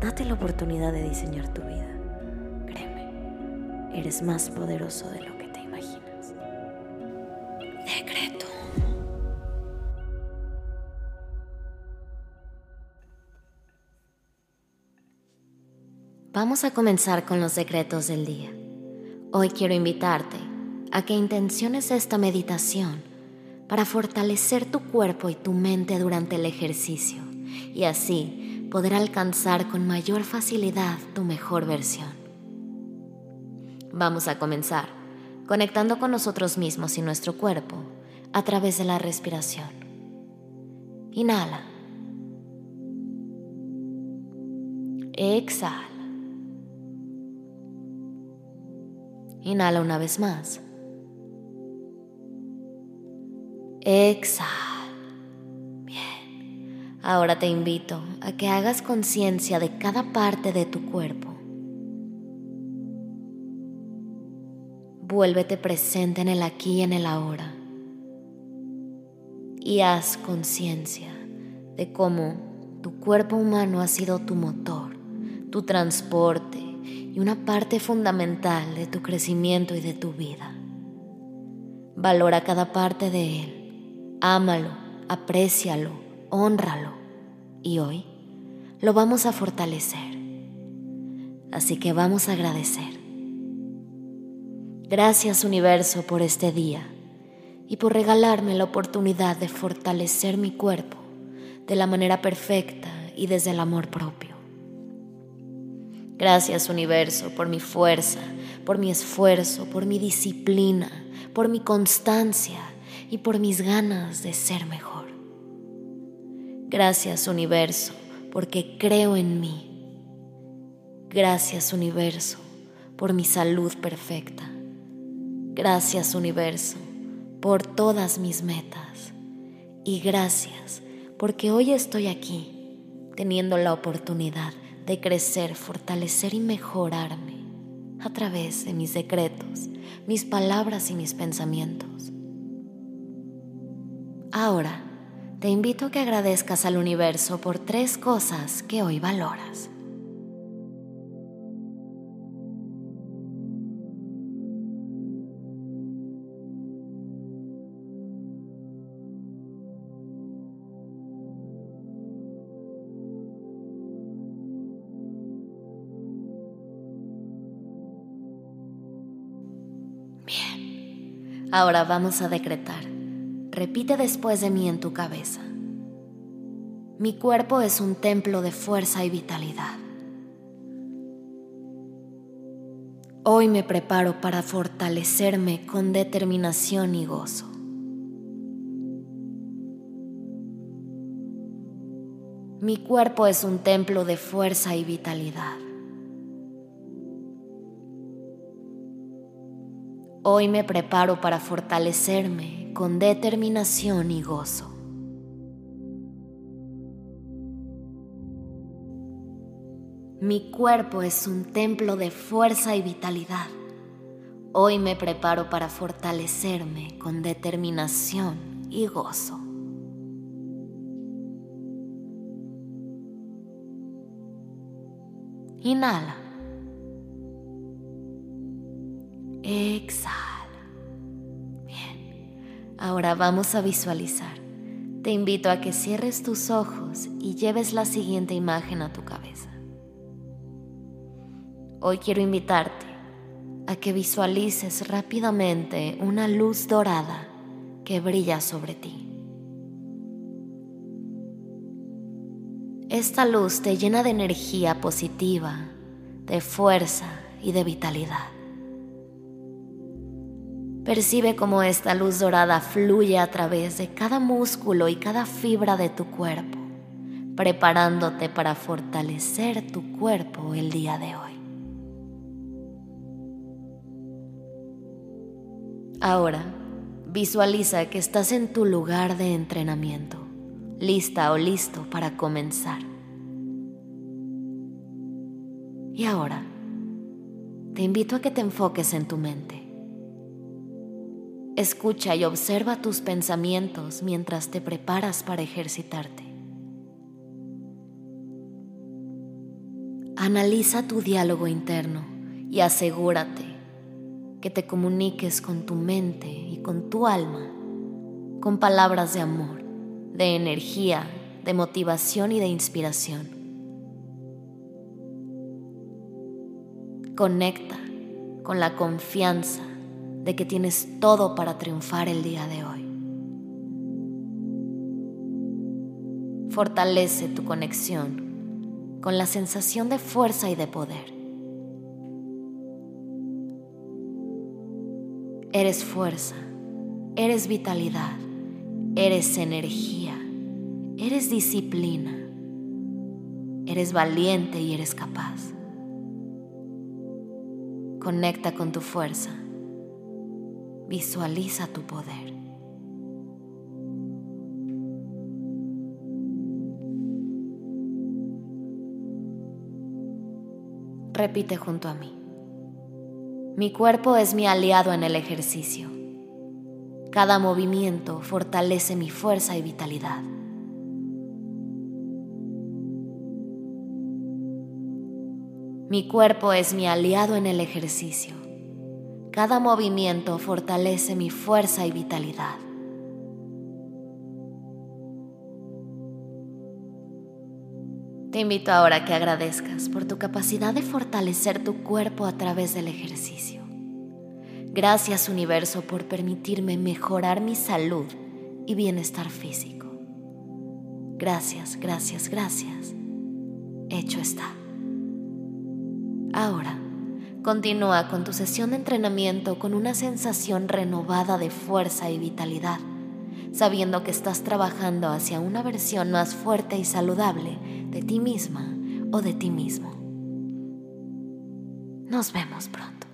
Date la oportunidad de diseñar tu vida. Créeme, eres más poderoso de lo que te imaginas. Decreto. Vamos a comenzar con los decretos del día. Hoy quiero invitarte a que intenciones esta meditación para fortalecer tu cuerpo y tu mente durante el ejercicio y así poder alcanzar con mayor facilidad tu mejor versión. Vamos a comenzar conectando con nosotros mismos y nuestro cuerpo a través de la respiración. Inhala. Exhala. Inhala una vez más. Exhala. Ahora te invito a que hagas conciencia de cada parte de tu cuerpo. Vuélvete presente en el aquí y en el ahora. Y haz conciencia de cómo tu cuerpo humano ha sido tu motor, tu transporte y una parte fundamental de tu crecimiento y de tu vida. Valora cada parte de él, ámalo, aprécialo, honralo y hoy lo vamos a fortalecer. Así que vamos a agradecer. Gracias universo por este día y por regalarme la oportunidad de fortalecer mi cuerpo de la manera perfecta y desde el amor propio. Gracias universo por mi fuerza, por mi esfuerzo, por mi disciplina, por mi constancia y por mis ganas de ser mejor. Gracias universo, porque creo en mí. Gracias universo, por mi salud perfecta. Gracias universo, por todas mis metas. Y gracias, porque hoy estoy aquí, teniendo la oportunidad de crecer, fortalecer y mejorarme a través de mis decretos, mis palabras y mis pensamientos. Ahora, te invito a que agradezcas al universo por tres cosas que hoy valoras. Bien, ahora vamos a decretar. Repite después de mí en tu cabeza. Mi cuerpo es un templo de fuerza y vitalidad. Hoy me preparo para fortalecerme con determinación y gozo. Mi cuerpo es un templo de fuerza y vitalidad. Hoy me preparo para fortalecerme con determinación y gozo. Mi cuerpo es un templo de fuerza y vitalidad. Hoy me preparo para fortalecerme con determinación y gozo. Inhala. Exhala. Ahora vamos a visualizar. Te invito a que cierres tus ojos y lleves la siguiente imagen a tu cabeza. Hoy quiero invitarte a que visualices rápidamente una luz dorada que brilla sobre ti. Esta luz te llena de energía positiva, de fuerza y de vitalidad. Percibe cómo esta luz dorada fluye a través de cada músculo y cada fibra de tu cuerpo, preparándote para fortalecer tu cuerpo el día de hoy. Ahora, visualiza que estás en tu lugar de entrenamiento, lista o listo para comenzar. Y ahora, te invito a que te enfoques en tu mente. Escucha y observa tus pensamientos mientras te preparas para ejercitarte. Analiza tu diálogo interno y asegúrate que te comuniques con tu mente y con tu alma con palabras de amor, de energía, de motivación y de inspiración. Conecta con la confianza de que tienes todo para triunfar el día de hoy. Fortalece tu conexión con la sensación de fuerza y de poder. Eres fuerza, eres vitalidad, eres energía, eres disciplina, eres valiente y eres capaz. Conecta con tu fuerza, visualiza tu poder. Repite junto a mí. Mi cuerpo es mi aliado en el ejercicio. Cada movimiento fortalece mi fuerza y vitalidad. Mi cuerpo es mi aliado en el ejercicio. Cada movimiento fortalece mi fuerza y vitalidad. Te invito ahora a que agradezcas por tu capacidad de fortalecer tu cuerpo a través del ejercicio. Gracias universo por permitirme mejorar mi salud y bienestar físico. Gracias, gracias, gracias. Hecho está. Ahora, continúa con tu sesión de entrenamiento con una sensación renovada de fuerza y vitalidad sabiendo que estás trabajando hacia una versión más fuerte y saludable de ti misma o de ti mismo. Nos vemos pronto.